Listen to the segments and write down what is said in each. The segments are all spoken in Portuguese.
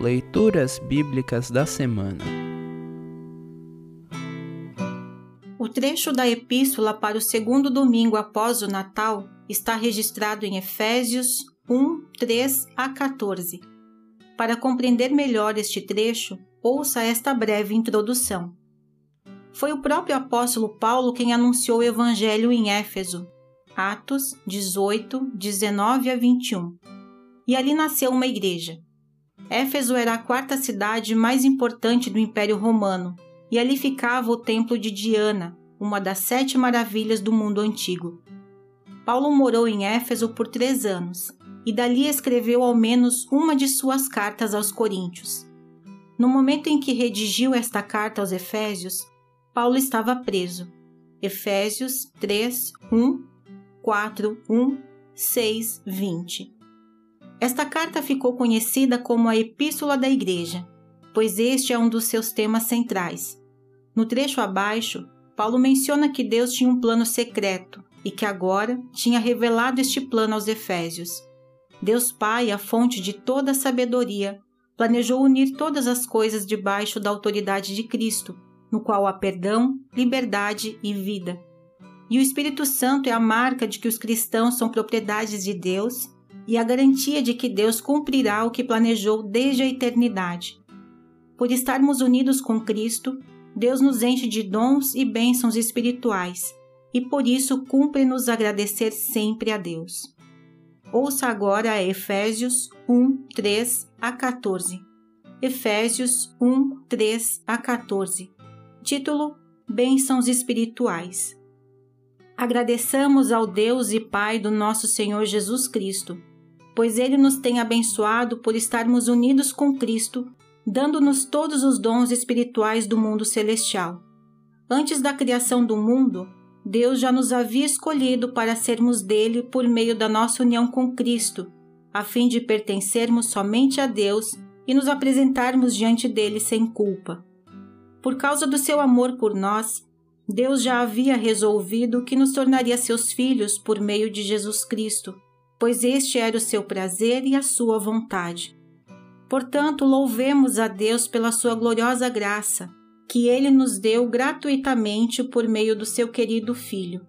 Leituras Bíblicas da Semana. O trecho da Epístola para o segundo domingo após o Natal está registrado em Efésios 1, 3 a 14. Para compreender melhor este trecho, ouça esta breve introdução. Foi o próprio apóstolo Paulo quem anunciou o Evangelho em Éfeso, Atos 18, 19 a 21. E ali nasceu uma igreja. Éfeso era a quarta cidade mais importante do Império Romano, e ali ficava o templo de Diana, uma das sete maravilhas do mundo antigo. Paulo morou em Éfeso por três anos, e dali escreveu ao menos uma de suas cartas aos Coríntios. No momento em que redigiu esta carta aos Efésios, Paulo estava preso. Efésios 3, 1, 4, 1, 6, 20. Esta carta ficou conhecida como a Epístola da Igreja, pois este é um dos seus temas centrais. No trecho abaixo, Paulo menciona que Deus tinha um plano secreto e que agora tinha revelado este plano aos Efésios. Deus Pai, a fonte de toda a sabedoria, planejou unir todas as coisas debaixo da autoridade de Cristo, no qual há perdão, liberdade e vida. E o Espírito Santo é a marca de que os cristãos são propriedades de Deus e a garantia de que Deus cumprirá o que planejou desde a eternidade. Por estarmos unidos com Cristo, Deus nos enche de dons e bênçãos espirituais, e por isso cumpre-nos agradecer sempre a Deus. Ouça agora Efésios 1, 3 a 14. Efésios 1, 3 a 14. Título: Bênçãos Espirituais. Agradeçamos ao Deus e Pai do nosso Senhor Jesus Cristo pois ele nos tem abençoado por estarmos unidos com Cristo, dando-nos todos os dons espirituais do mundo celestial. Antes da criação do mundo, Deus já nos havia escolhido para sermos dele por meio da nossa união com Cristo, a fim de pertencermos somente a Deus e nos apresentarmos diante dele sem culpa. Por causa do seu amor por nós, Deus já havia resolvido que nos tornaria seus filhos por meio de Jesus Cristo pois este era o seu prazer e a sua vontade. Portanto, louvemos a Deus pela sua gloriosa graça, que ele nos deu gratuitamente por meio do seu querido Filho.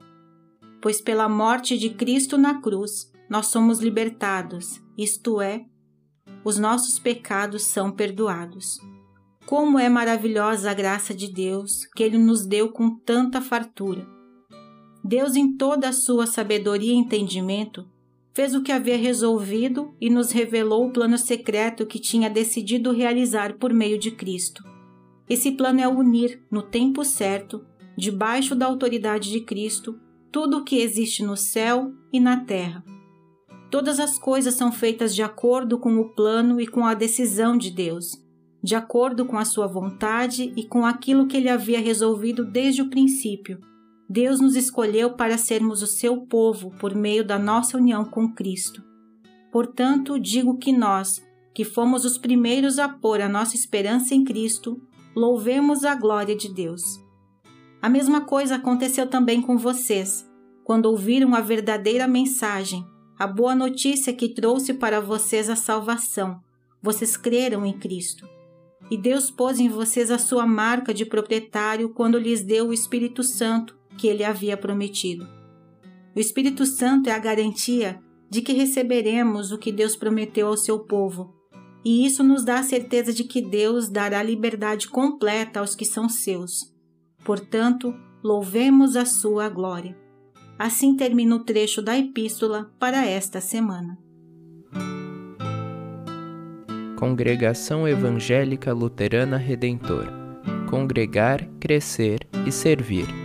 Pois pela morte de Cristo na cruz, nós somos libertados, isto é, os nossos pecados são perdoados. Como é maravilhosa a graça de Deus, que ele nos deu com tanta fartura. Deus, em toda a sua sabedoria e entendimento, fez o que havia resolvido e nos revelou o plano secreto que tinha decidido realizar por meio de Cristo. Esse plano é unir, no tempo certo, debaixo da autoridade de Cristo, tudo o que existe no céu e na terra. Todas as coisas são feitas de acordo com o plano e com a decisão de Deus, de acordo com a sua vontade e com aquilo que ele havia resolvido desde o princípio Deus nos escolheu para sermos o seu povo por meio da nossa união com Cristo. Portanto, digo que nós, que fomos os primeiros a pôr a nossa esperança em Cristo, louvemos a glória de Deus. A mesma coisa aconteceu também com vocês, quando ouviram a verdadeira mensagem, a boa notícia que trouxe para vocês a salvação. Vocês creram em Cristo. E Deus pôs em vocês a sua marca de proprietário quando lhes deu o Espírito Santo que ele havia prometido. O Espírito Santo é a garantia de que receberemos o que Deus prometeu ao seu povo, e isso nos dá a certeza de que Deus dará liberdade completa aos que são seus. Portanto, louvemos a sua glória. Assim termina o trecho da epístola para esta semana. Congregação Evangélica Luterana Redentor Congregar, Crescer e Servir.